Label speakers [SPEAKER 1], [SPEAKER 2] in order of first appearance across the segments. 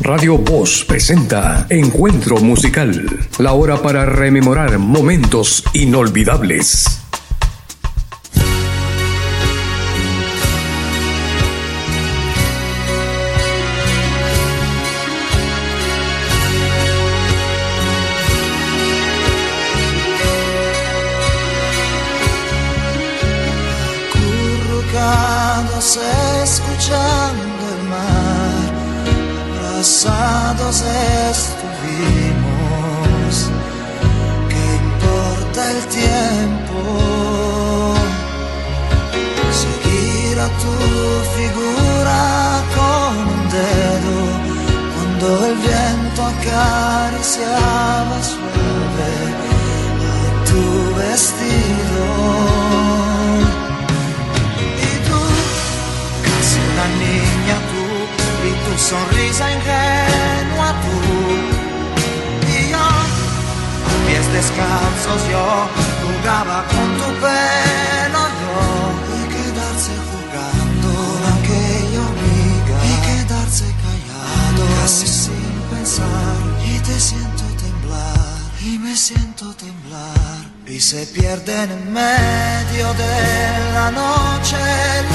[SPEAKER 1] Radio Voz presenta Encuentro Musical, la hora para rememorar momentos inolvidables.
[SPEAKER 2] Acariciaba suave a tu vestido. Y tú, casi una niña tú, y tu sonrisa ingenua tú. Y yo, a pies descalzos yo, jugaba con tu pelo siento temblar. Y se pierden en medio de la noche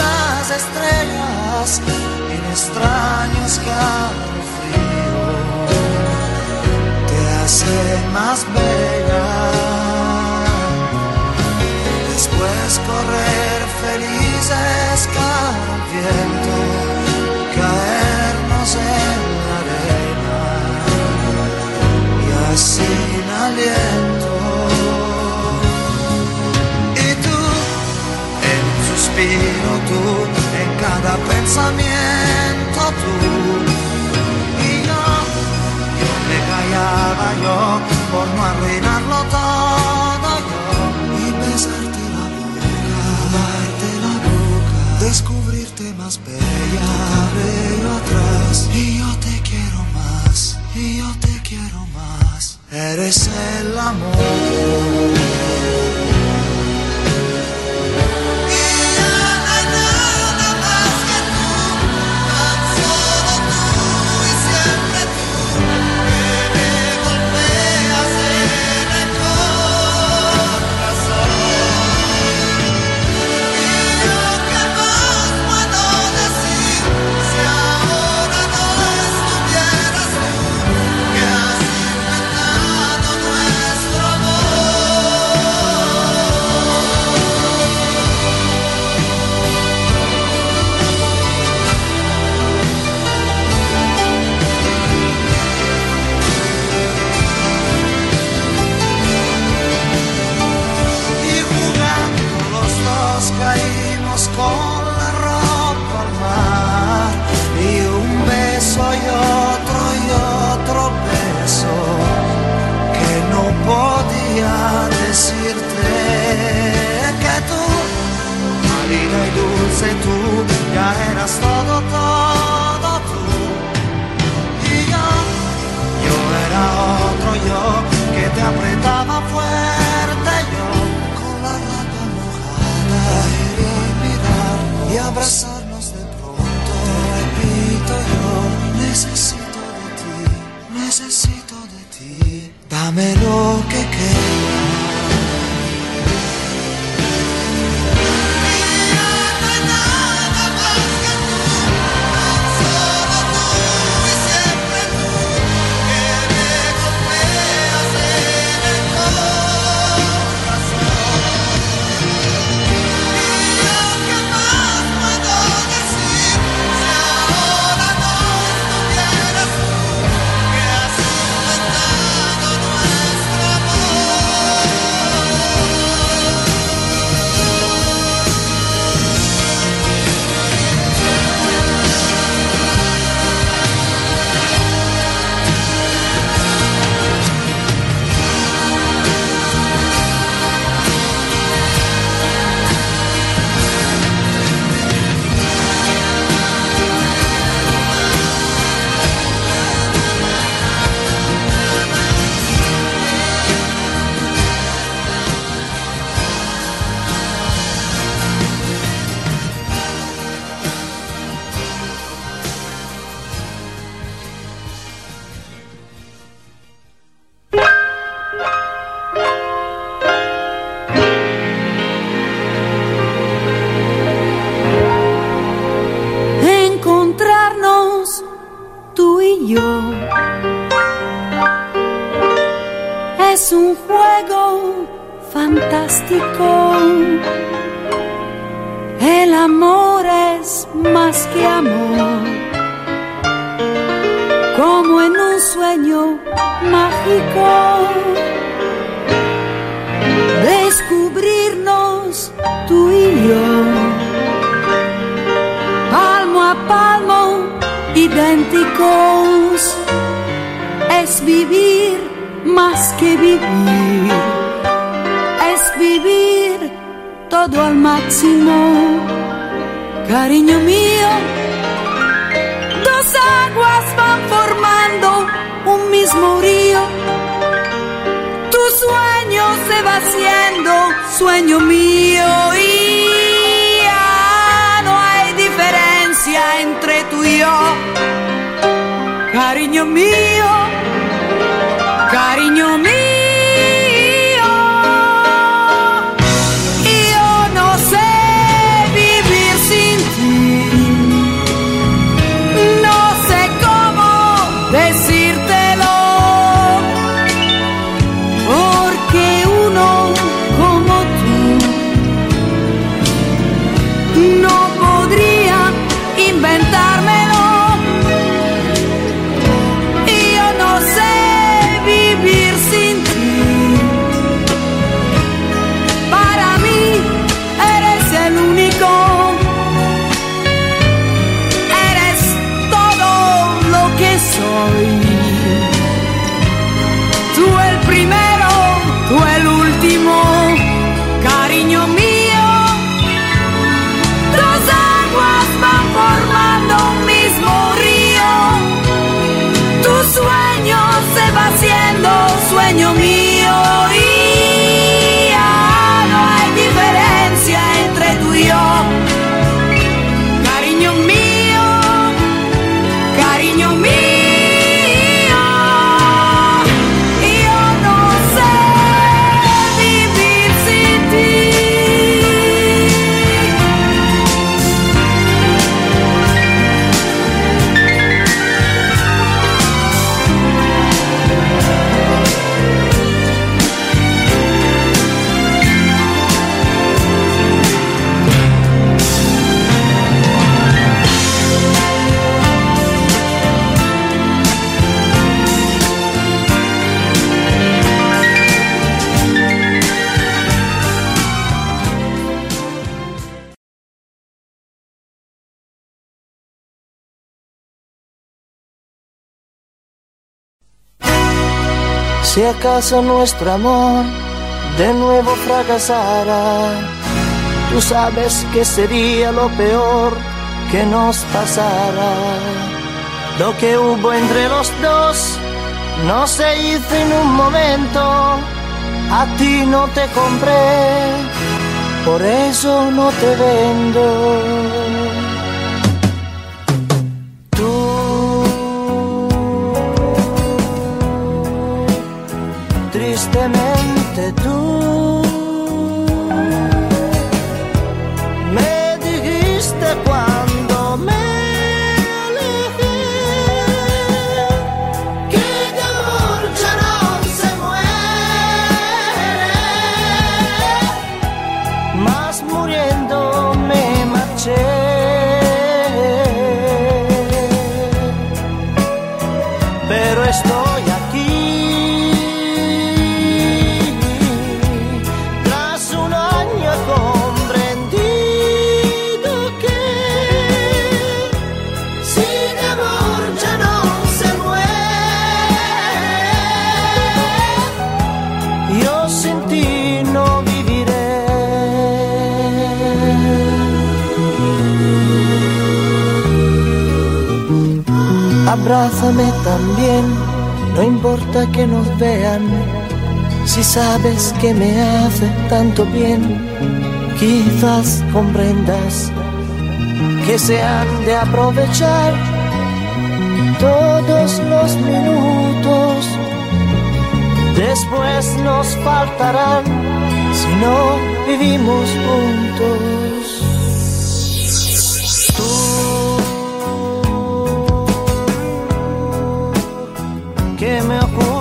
[SPEAKER 2] las estrellas en extraño escalofrío. Te hacen más bella. Después correr felices cara viento, y sin aliento. Y tú, en un suspiro tú, en cada pensamiento tú. Y yo, yo me callaba yo por no arruinarlo todo yo. Y besarte la boca, darte la boca, descubrirte más bella, cabello atrás. Y yo te quiero más, y yo te. Eres el amor. Todo
[SPEAKER 3] al máximo. Cariño mío, dos aguas van formando un mismo río. Tu sueño se va haciendo sueño mío y entre tú y yo. Cariño mío,
[SPEAKER 2] Si acaso nuestro amor de nuevo fracasara, tú sabes que sería lo peor que nos pasara. Lo que hubo entre los dos no se hizo en un momento, a ti no te compré, por eso no te vendo. Abrázame también, no importa que nos vean, si sabes que me hace tanto bien, quizás comprendas que se han de aprovechar todos los minutos, después nos faltarán si no vivimos juntos.
[SPEAKER 4] me
[SPEAKER 5] juro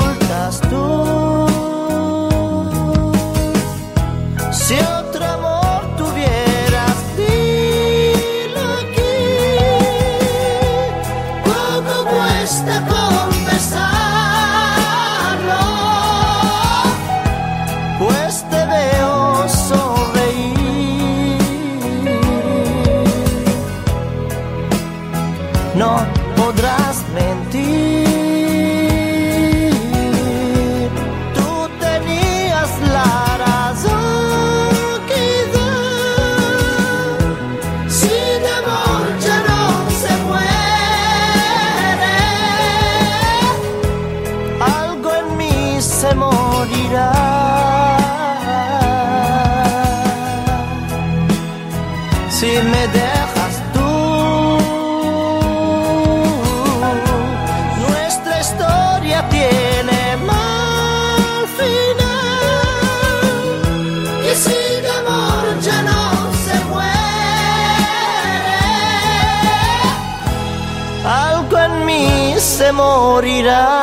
[SPEAKER 5] Hijrah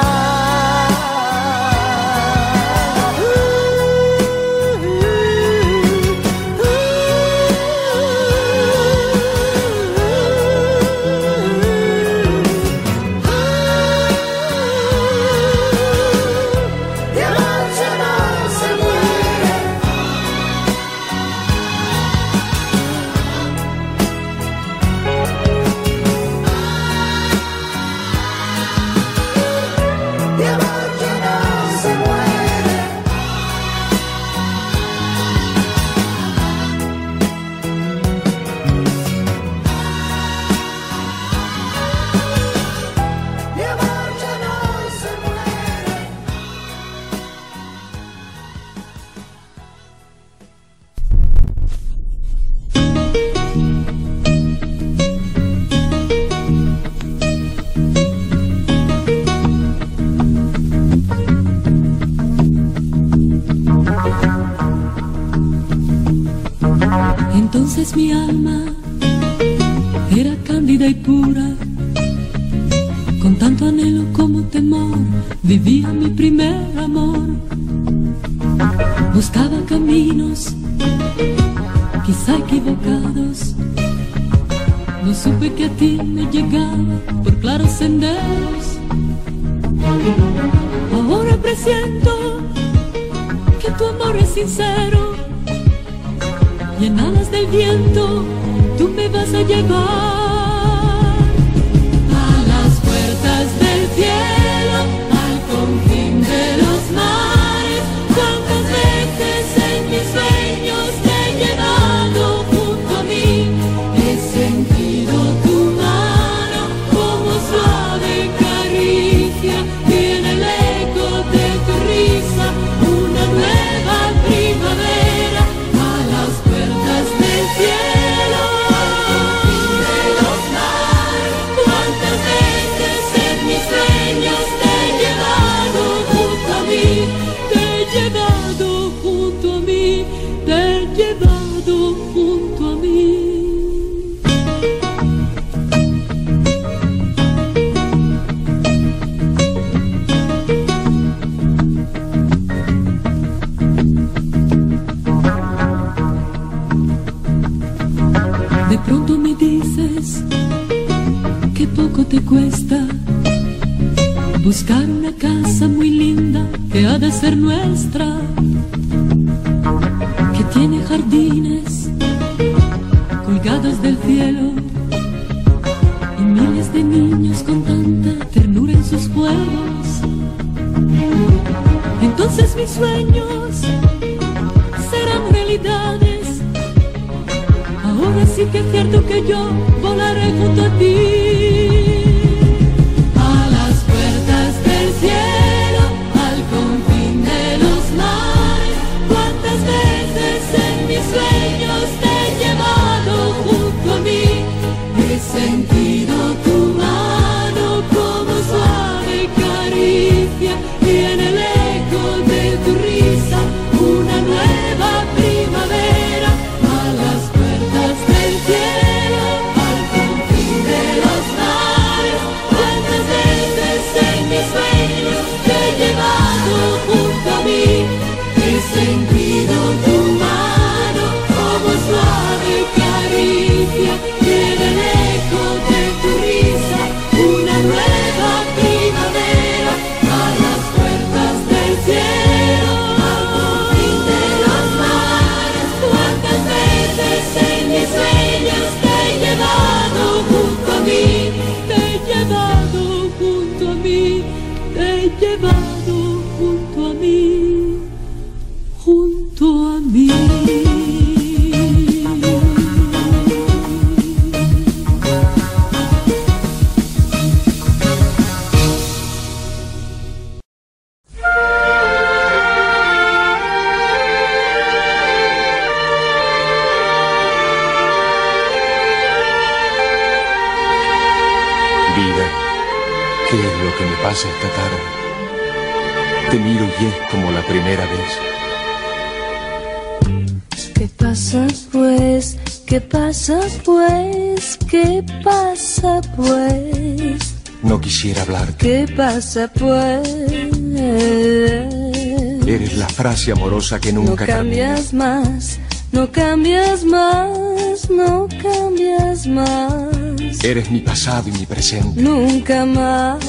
[SPEAKER 5] pasa
[SPEAKER 6] pues?
[SPEAKER 5] Eres la frase amorosa que
[SPEAKER 7] No
[SPEAKER 5] nunca
[SPEAKER 7] cambias más, no cambias más, no cambias más.
[SPEAKER 5] Eres mi pasado y mi presente,
[SPEAKER 7] nunca más.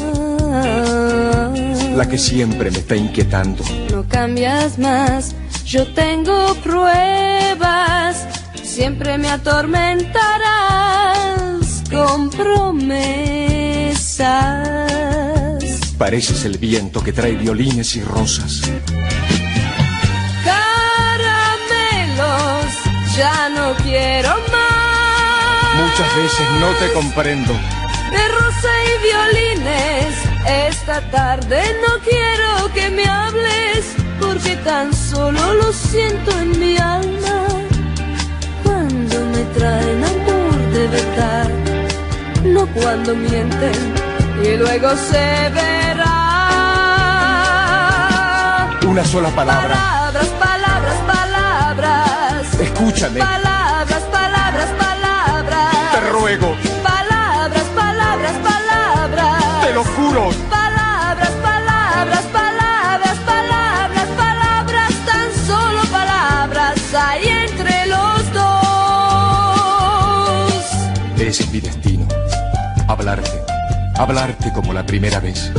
[SPEAKER 5] la que siempre me está inquietando.
[SPEAKER 7] No cambias más, yo tengo pruebas, siempre me atormentarás con promesas.
[SPEAKER 5] Pareces el viento que trae violines y rosas.
[SPEAKER 7] Caramelos, ya no quiero más.
[SPEAKER 5] Muchas veces no te comprendo.
[SPEAKER 7] De rosa y violines, esta tarde no quiero que me hables, porque tan solo lo siento en mi alma. Cuando me traen amor de verdad, no cuando mienten y luego se verá.
[SPEAKER 5] Una sola palabra.
[SPEAKER 7] Palabras, palabras, palabras.
[SPEAKER 5] Escúchame,
[SPEAKER 7] Palabras, palabras, palabras.
[SPEAKER 5] te ruego,
[SPEAKER 7] Palabras, palabras, palabras.
[SPEAKER 5] te lo juro.
[SPEAKER 7] Palabras, palabras, palabras, palabras, palabras, tan solo palabras hay entre los dos.
[SPEAKER 5] Ese es mi destino. Hablarte, hablarte como la primera vez.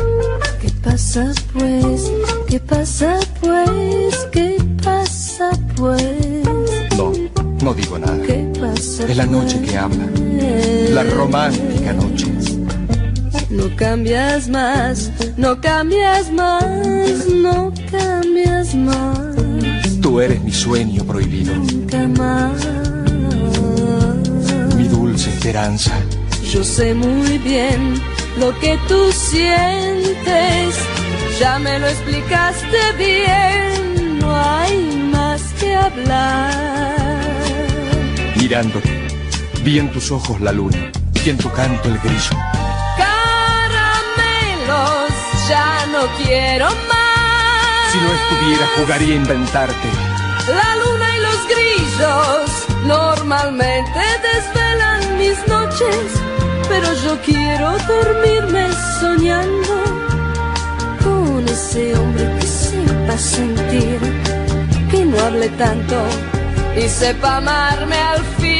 [SPEAKER 7] ¿Qué pasa pues? ¿Qué pasa pues? ¿Qué pasa pues?
[SPEAKER 5] No, no digo nada.
[SPEAKER 7] ¿Qué pasa
[SPEAKER 5] Es la noche
[SPEAKER 7] pues?
[SPEAKER 5] que habla, la romántica noche.
[SPEAKER 7] No cambias más, no cambias más, no cambias más,
[SPEAKER 5] Tú eres mi sueño prohibido,
[SPEAKER 7] nunca más.
[SPEAKER 5] mi dulce esperanza.
[SPEAKER 7] Yo sé muy bien lo que tú sientes, ya me lo explicaste bien, no hay más que hablar.
[SPEAKER 5] Mirándote, vi en tus ojos la luna y en tu canto el grillo.
[SPEAKER 7] Caramelos, ya no quiero más.
[SPEAKER 5] Si no estuviera, jugaría a inventarte.
[SPEAKER 7] La luna y los grillos normalmente desvelan mis noches, pero yo quiero dormirme soñando ese hombre que sepa sentir, que no hable tanto y sepa amarme al fin.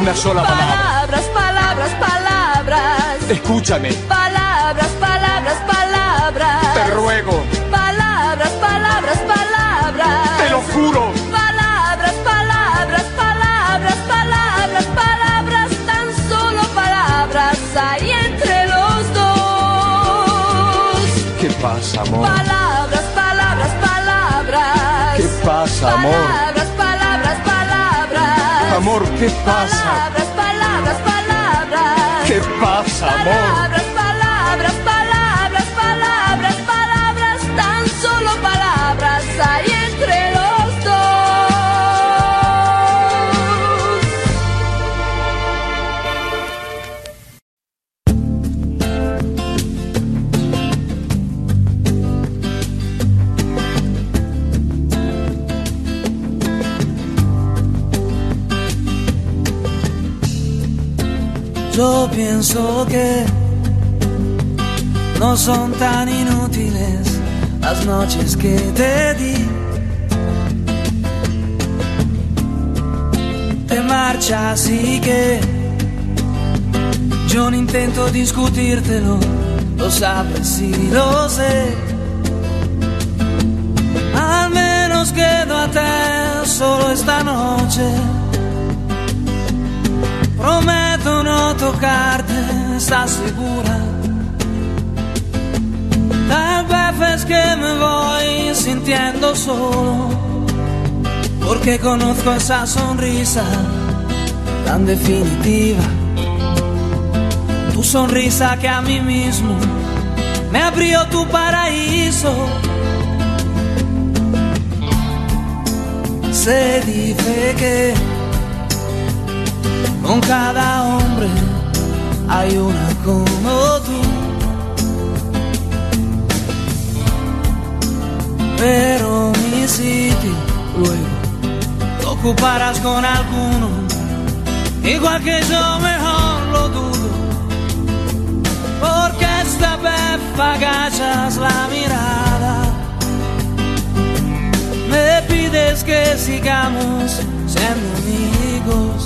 [SPEAKER 5] Una sola palabra.
[SPEAKER 7] Palabras, palabras, palabras.
[SPEAKER 5] Escúchame,
[SPEAKER 7] Palabras, palabras, palabras.
[SPEAKER 5] te ruego,
[SPEAKER 7] Palabras, palabras, palabras.
[SPEAKER 5] te lo juro.
[SPEAKER 7] Palabras, palabras, palabras, palabras, palabras,
[SPEAKER 5] ¿Qué pasa, amor?
[SPEAKER 7] Palabras, palabras, palabras.
[SPEAKER 5] ¿Qué pasa, amor?
[SPEAKER 7] Palabras, palabras, palabras.
[SPEAKER 5] Amor, ¿qué pasa?
[SPEAKER 7] Palabras, palabras, palabras.
[SPEAKER 5] ¿Qué pasa, amor?
[SPEAKER 7] Palabras, palabras,
[SPEAKER 8] Yo pienso que no son tan inútiles las noches que te di. Te marchas y que yo no intento discutírtelo, lo sabes y lo sé. Al menos quedo a te solo esta noche. Prometo no tocarte, ¿estás segura? Tal vez es que me voy sintiendo solo, porque conozco esa sonrisa tan definitiva. Tu sonrisa que a mí mismo me abrió tu paraíso. Se dice que con cada hombre hay una como tú. Pero mi sitio luego lo ocuparás con alguno, igual que yo mejor lo dudo, porque esta vez agachas la mirada. Me pides que sigamos siendo amigos.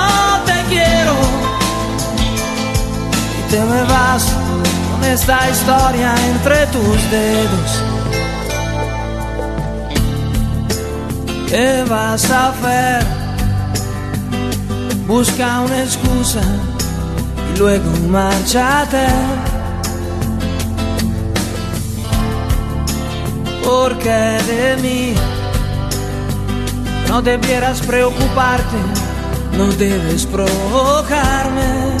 [SPEAKER 8] te me vas con esta historia entre tus dedos. ¿Qué vas a hacer? Busca una excusa y luego márchate. Porque de mí no debieras preocuparte, no debes provocarme.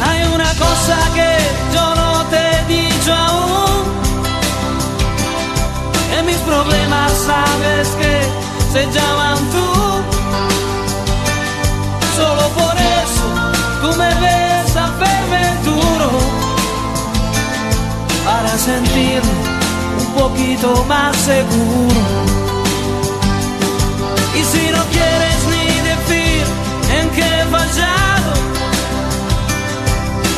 [SPEAKER 8] Hay una cosa que yo no te he dicho aún. En mis problemas sabes que se llaman tú solo por eso tú me ves a verme duro para sentirme un poquito más seguro. Y si no quieres ni decir en qué he fallado,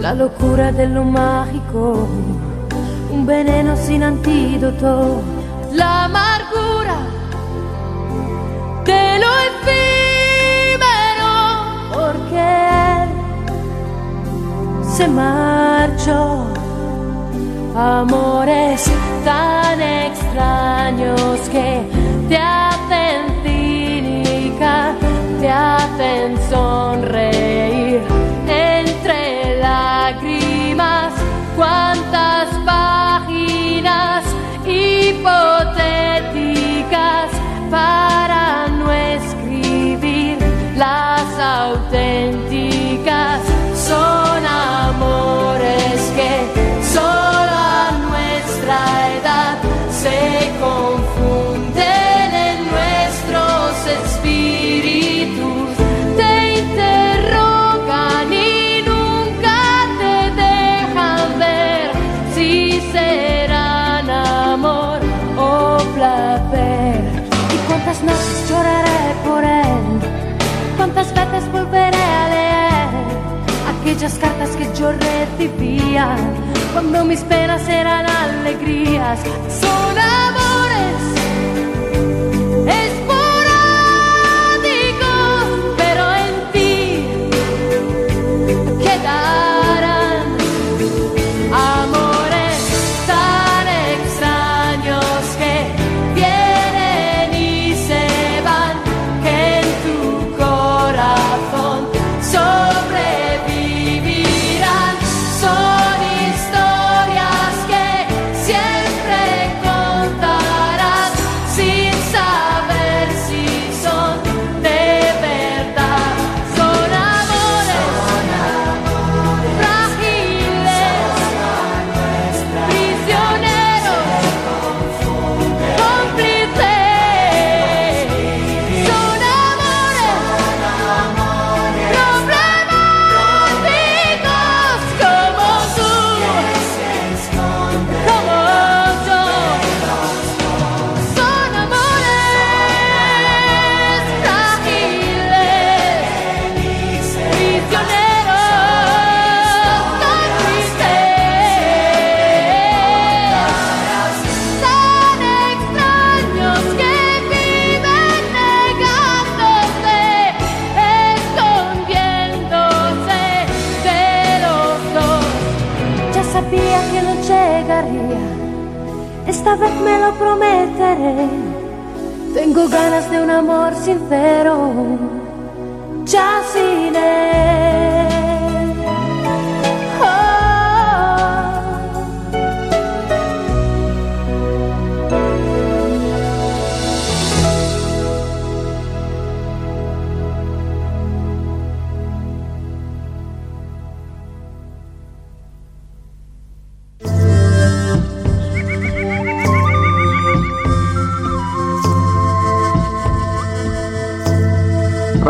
[SPEAKER 6] la locura dello magico, un veneno sin antidoto, la amargura de lo efímero, porque se marchó. Amores tan extraños que te hacen cínica, te hacen sonreír tantas páginas hipotéticas para no escribir las auténticas. a leer aquellas cartas que yo recibía cuando mis penas eran alegrías. De un amor sincero,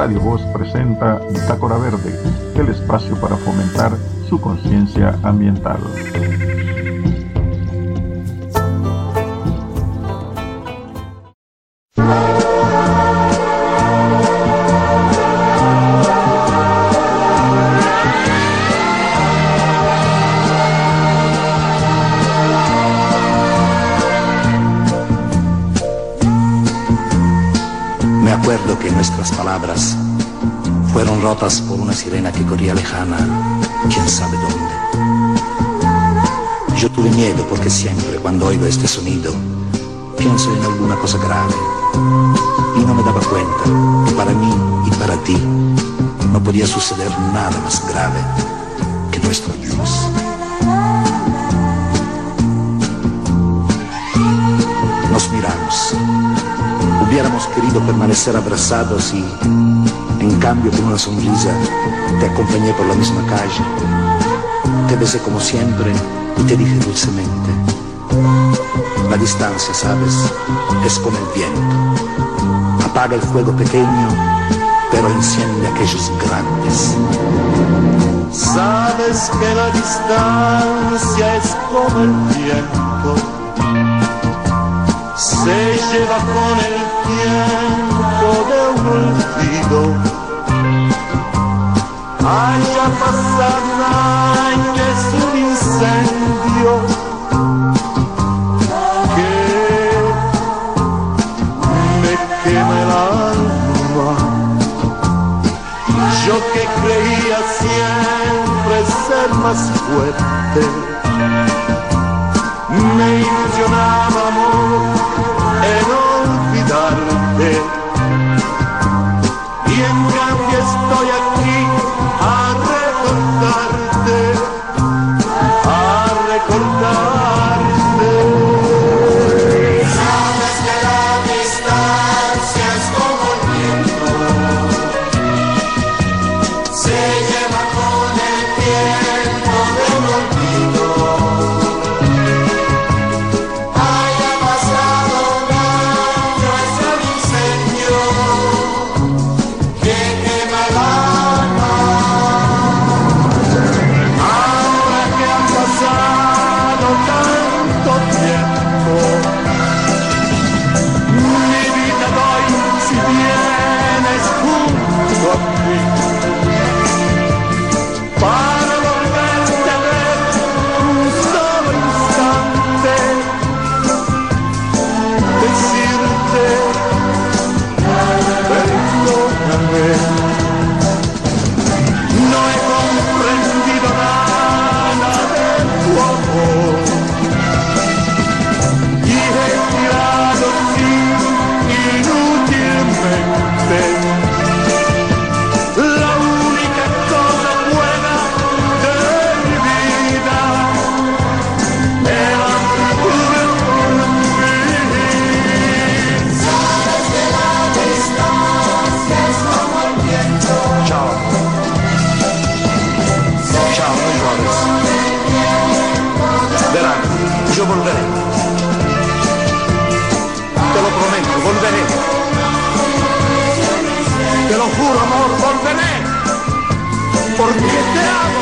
[SPEAKER 9] Radio Voz presenta Bitácora Verde, el espacio para fomentar su conciencia ambiental.
[SPEAKER 10] Por una sirena que corría lejana, quién sabe dónde. Yo tuve miedo porque siempre cuando oigo este sonido pienso en alguna cosa grave y no me daba cuenta que para mí y para ti no podía suceder nada más grave que nuestro Dios. Nos miramos hubiéramos querido permanecer abrazados y, cambio, con una sonrisa, te acompañé por la misma calle. Te besé como siempre y te dije dulcemente, la distancia, sabes, es como el viento. Apaga el fuego pequeño, pero enciende aquellos grandes.
[SPEAKER 11] Sabes que la distancia es como el viento, se lleva con el tiempo de un olvido. Haya pasado un año, es un incendio que me quema el alma. Yo que creía siempre ser más fuerte, me ilusionaba amor en olvidarte.
[SPEAKER 6] porque te amo.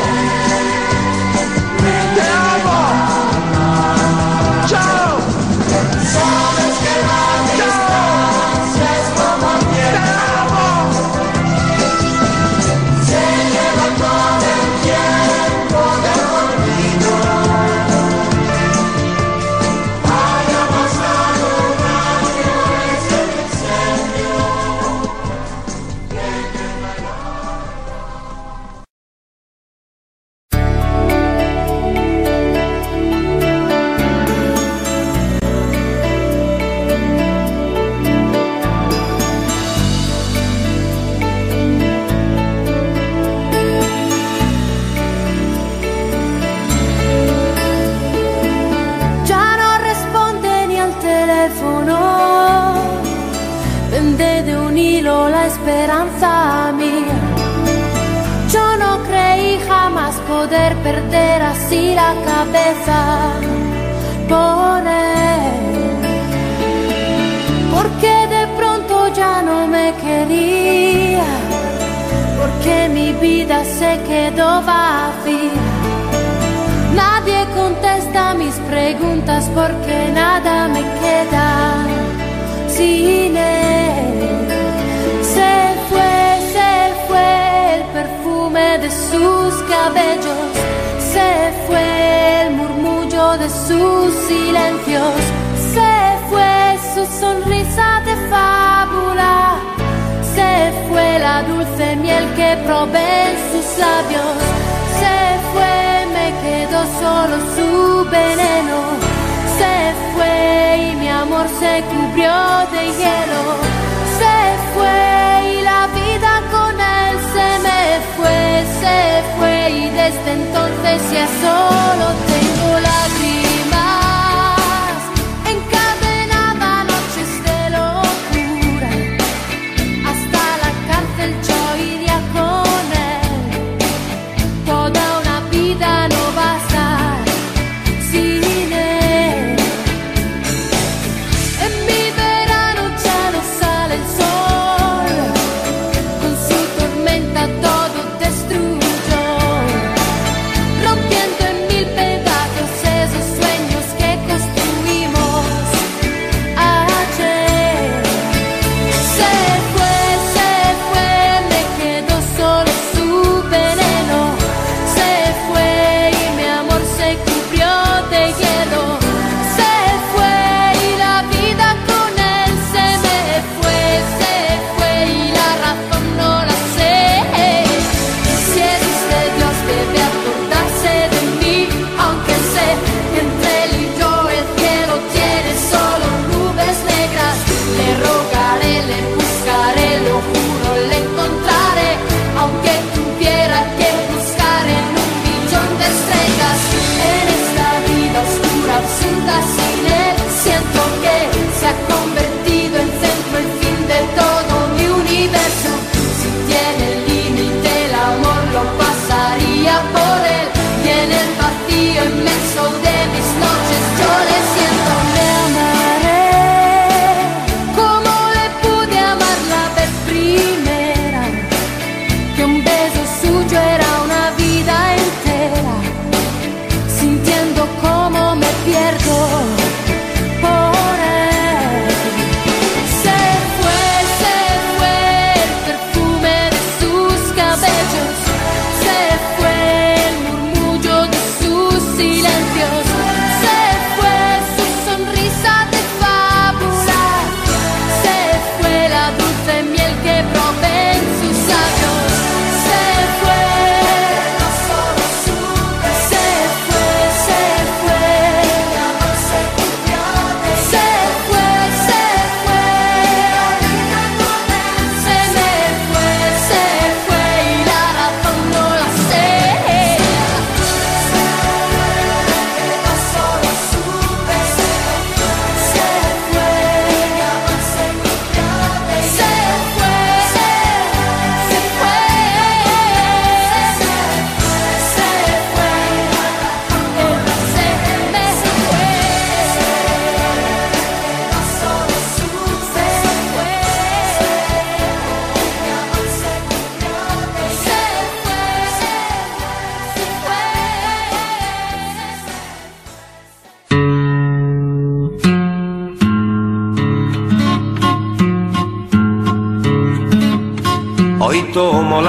[SPEAKER 6] antes ya solo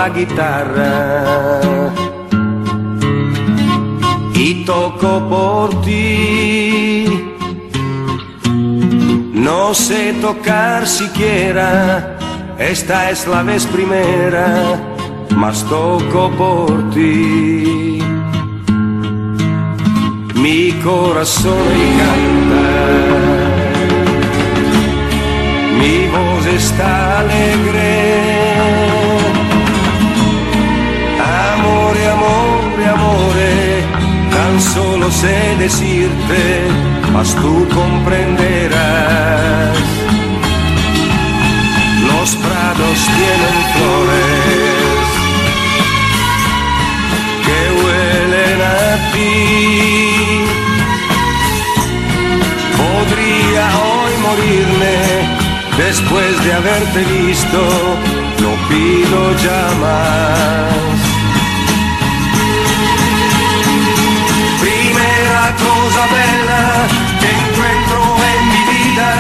[SPEAKER 12] guitarra y toco por ti. No sé tocar siquiera, esta es la vez primera, mas toco por ti. Mi corazón canta, mi voz está alegre. solo sé decirte, mas tú comprenderás. Los prados tienen flores que huelen a ti. Podría hoy morirme después de haberte visto, no pido ya más. Vida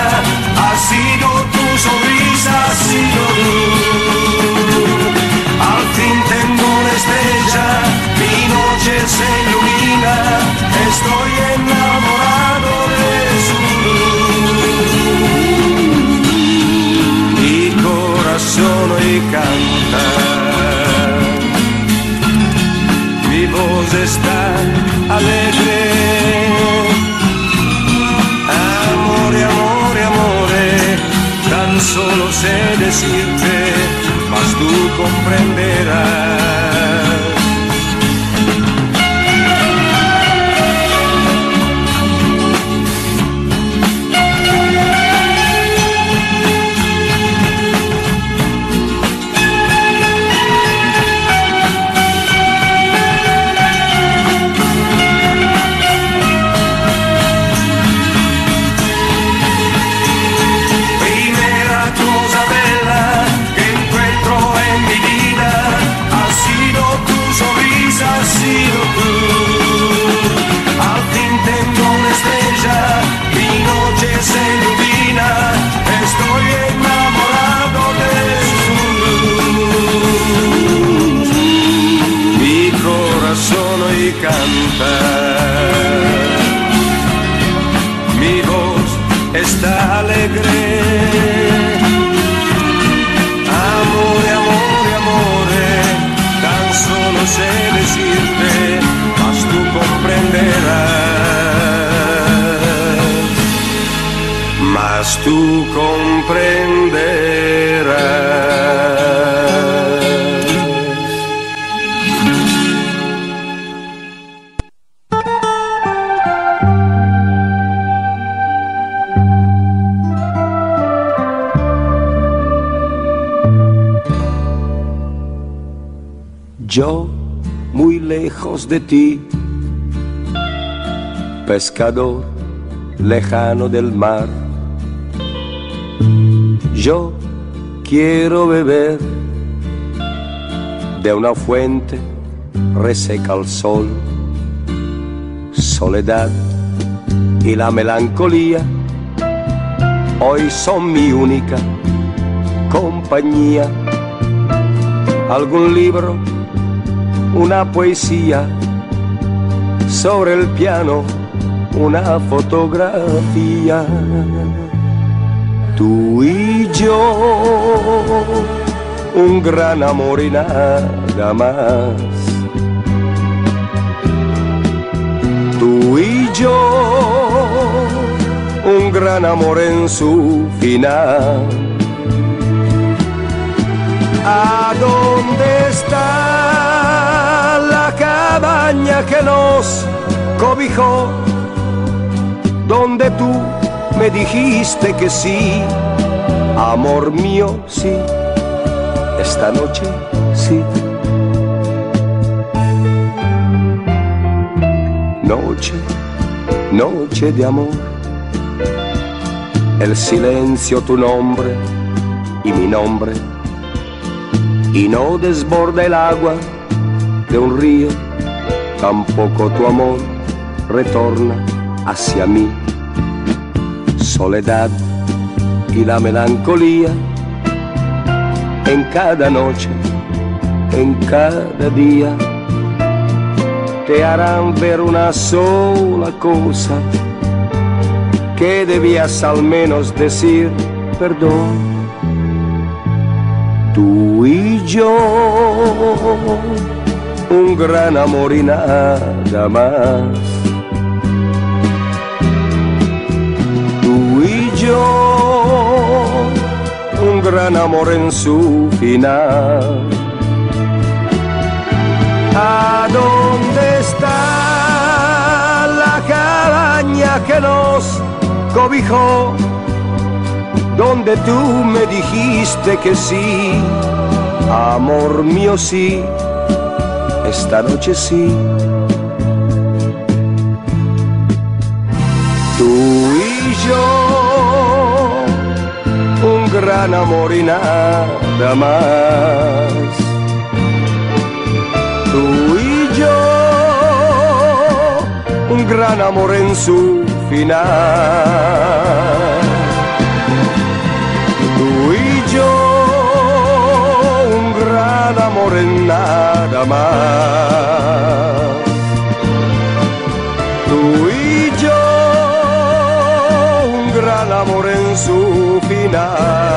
[SPEAKER 12] ha sido tu sonrisa, ha sido tú. Al fin tengo una estrella, mi noche se ilumina, estoy enamorado de su luz. Mi corazón hoy canta, mi voz está alegre. Solo sé decirte, mas tú comprenderás. Mi voz está alegre. Amore, amore, amore, tan solo sé decirte, mas tú comprenderás. Mas tú comprenderás.
[SPEAKER 13] De ti, pescador lejano del mar. Yo quiero beber de una fuente reseca al sol. Soledad y la melancolía hoy son mi única compañía. Algún libro una poesía, sobre el piano una fotografía. Tú y yo, un gran amor y nada más. Tú y yo, un gran amor en su final. ¿A dónde está la cabaña que nos cobijó? Donde tú me dijiste que sí, amor mío, sí, esta noche sí. Noche, noche de amor, el silencio tu nombre y mi nombre y no desborda el agua de un río, tampoco tu amor retorna hacia mí. Soledad y la melancolía en cada noche, en cada día, te harán ver una sola cosa, que debías al menos decir perdón tú y yo, un gran amor y nada más. Tú y yo, un gran amor en su final. ¿A dónde está la cabaña que nos cobijó? donde tú me dijiste que sí, amor mío sí, esta noche sí. Tú y yo, un gran amor y nada más. Tú y yo, un gran amor en su final. Nada más. Tú y yo, un gran amor en su final.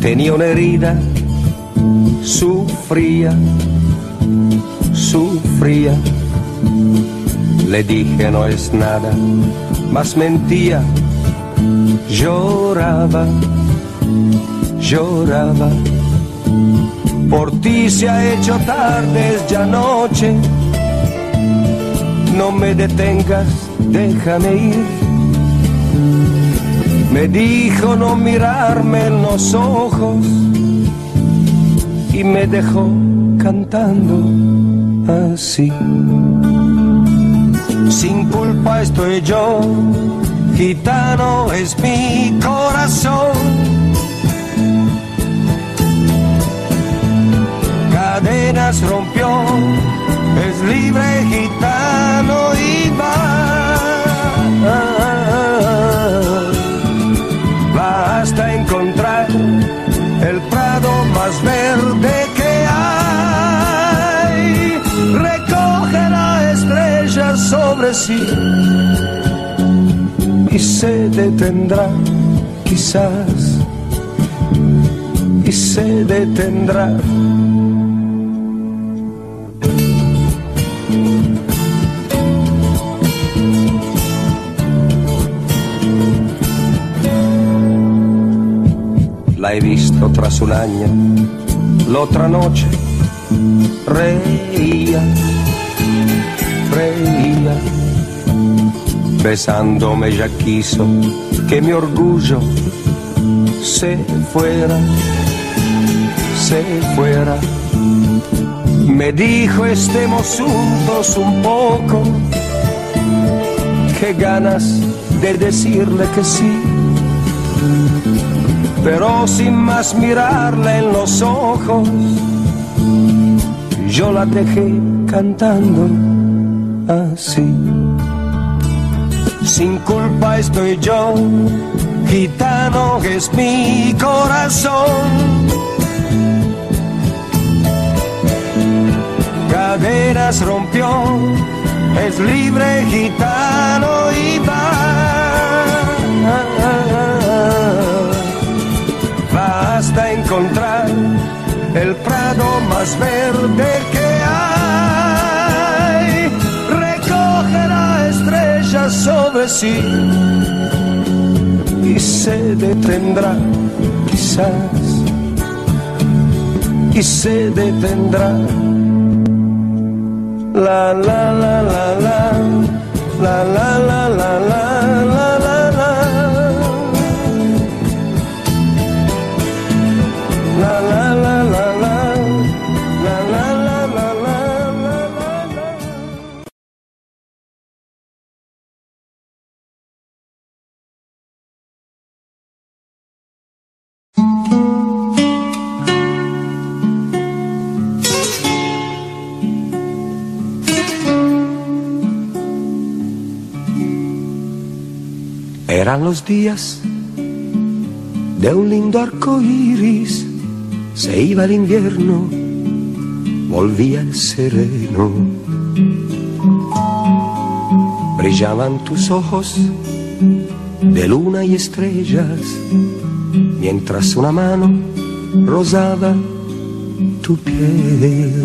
[SPEAKER 13] Tenía una herida, sufría, sufría. Le dije no es nada, mas mentía, lloraba, lloraba. Por ti se ha hecho tarde, ya noche. No me detengas, déjame ir. Me dijo no mirarme en los ojos y me dejó cantando así. Sin culpa estoy yo, gitano es mi corazón. Cadenas rompió, es libre gitano y va. Basta encontrar el prado más verde que hay. Recogerá estrellas sobre sí y se detendrá quizás y se detendrá. He visto tras un año, la otra noche reía, reía. Besándome ya quiso que mi orgullo se fuera, se fuera. Me dijo estemos juntos un poco, qué ganas de decirle que sí pero sin más mirarle en los ojos, yo la dejé cantando así. Sin culpa estoy yo, gitano es mi corazón. Caderas rompió, es libre gitano y va. Encontrar el prado más verde que hay. Recogerá estrellas sobre sí y se detendrá quizás y se detendrá. La la la la la la la la la la Serán los días de un lindo arco iris. Se iba el invierno, volvía el sereno. Brillaban tus ojos de luna y estrellas, mientras una mano rozaba tu piel.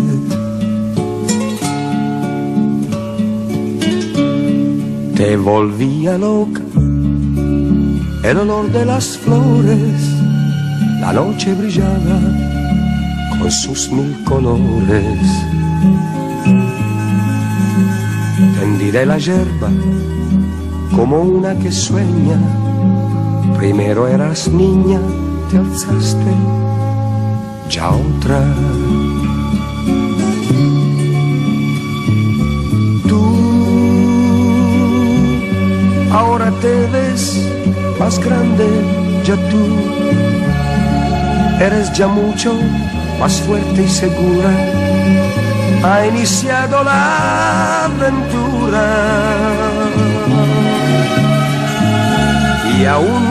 [SPEAKER 13] Te volvía loca el olor de las flores, la noche brillaba con sus mil colores. Tendiré la yerba como una que sueña. Primero eras niña, te alzaste, ya otra. ahora te ves más grande, ya tú. Eres ya mucho más fuerte y segura. Ha iniciado la aventura. Y aún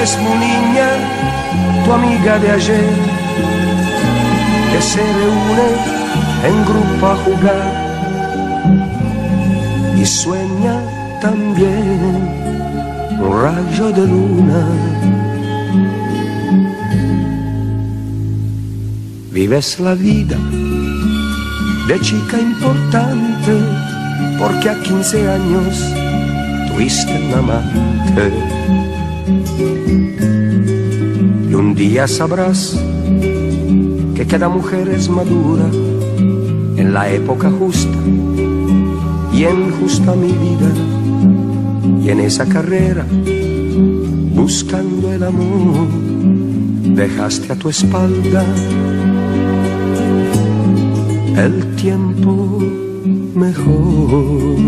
[SPEAKER 13] es mi niña, tu amiga de ayer, que se reúne en grupo a jugar. Y sueña también un rayo de luna. Vives la vida de chica importante porque a 15 años tuviste un amante. Y un día sabrás que cada mujer es madura en la época justa y en justa mi vida y en esa carrera buscando el amor dejaste a tu espalda el tiempo mejor.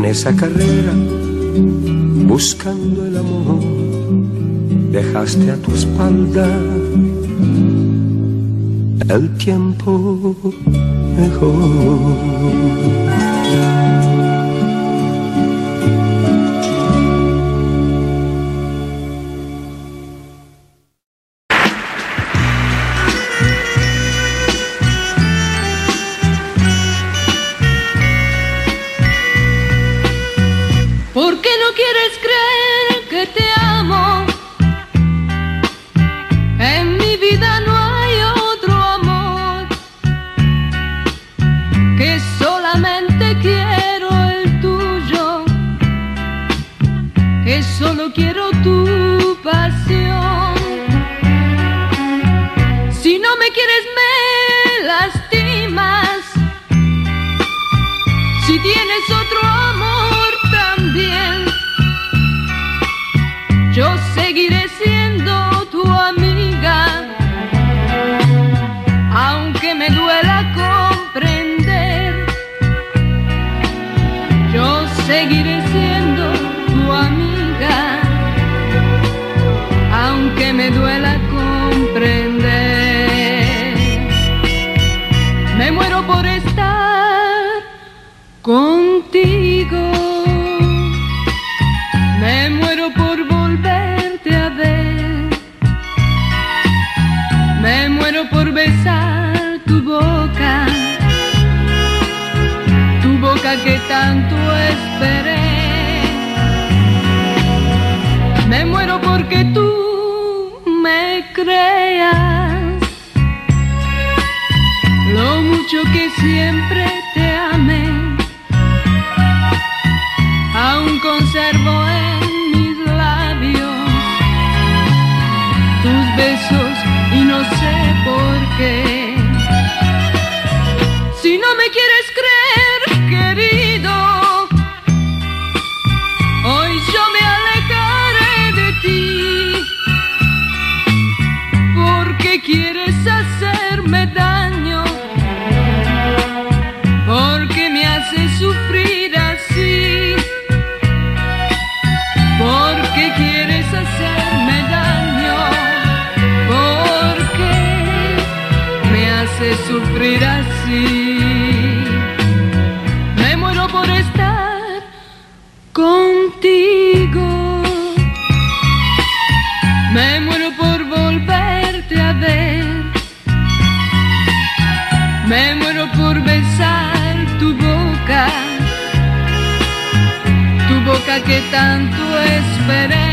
[SPEAKER 13] En esa carrera, buscando el amor, dejaste a tu espalda el tiempo mejor.
[SPEAKER 7] Esperé. Me muero porque tú me creas lo mucho que siempre tanto esperé.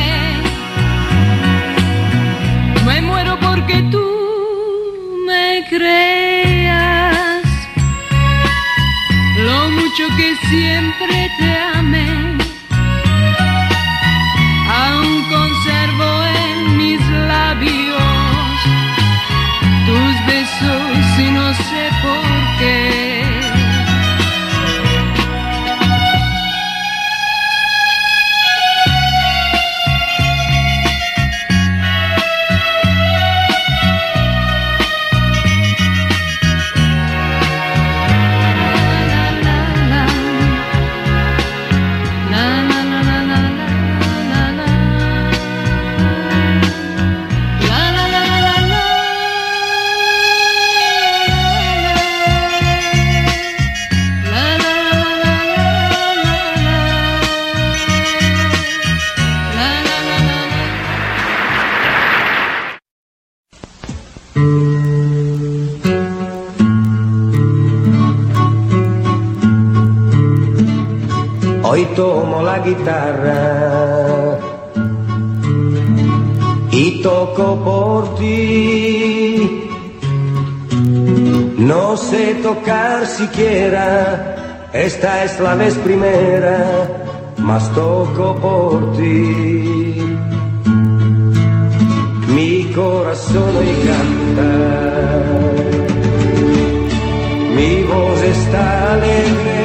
[SPEAKER 13] guitarra y toco por ti. No sé tocar siquiera, esta es la vez primera, mas toco por ti. Mi corazón hoy mi voz está alegre.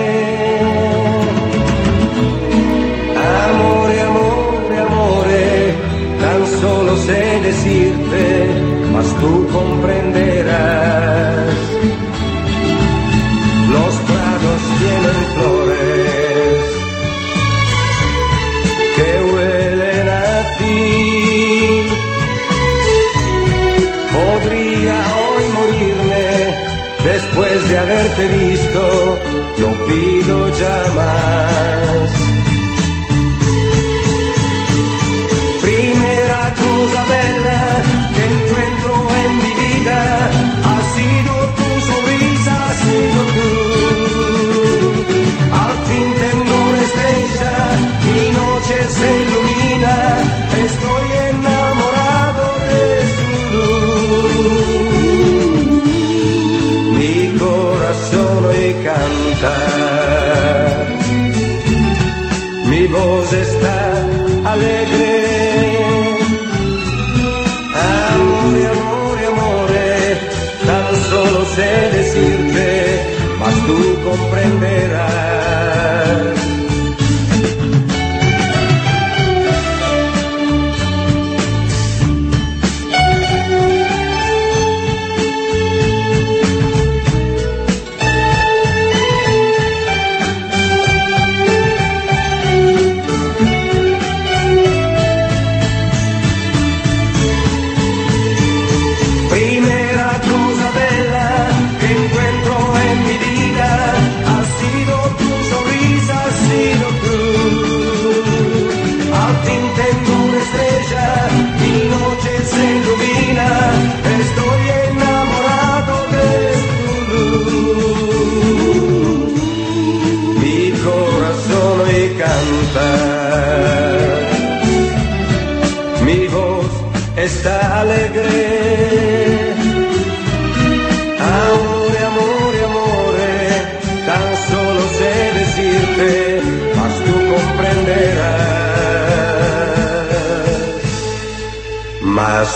[SPEAKER 13] mas tú comprenderás. Los prados tienen flores que huelen a ti. Podría hoy morirme después de haberte visto, no pido ya. I.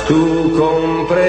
[SPEAKER 13] tu
[SPEAKER 6] comprensión.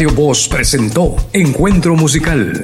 [SPEAKER 1] Radio Voz presentó Encuentro Musical.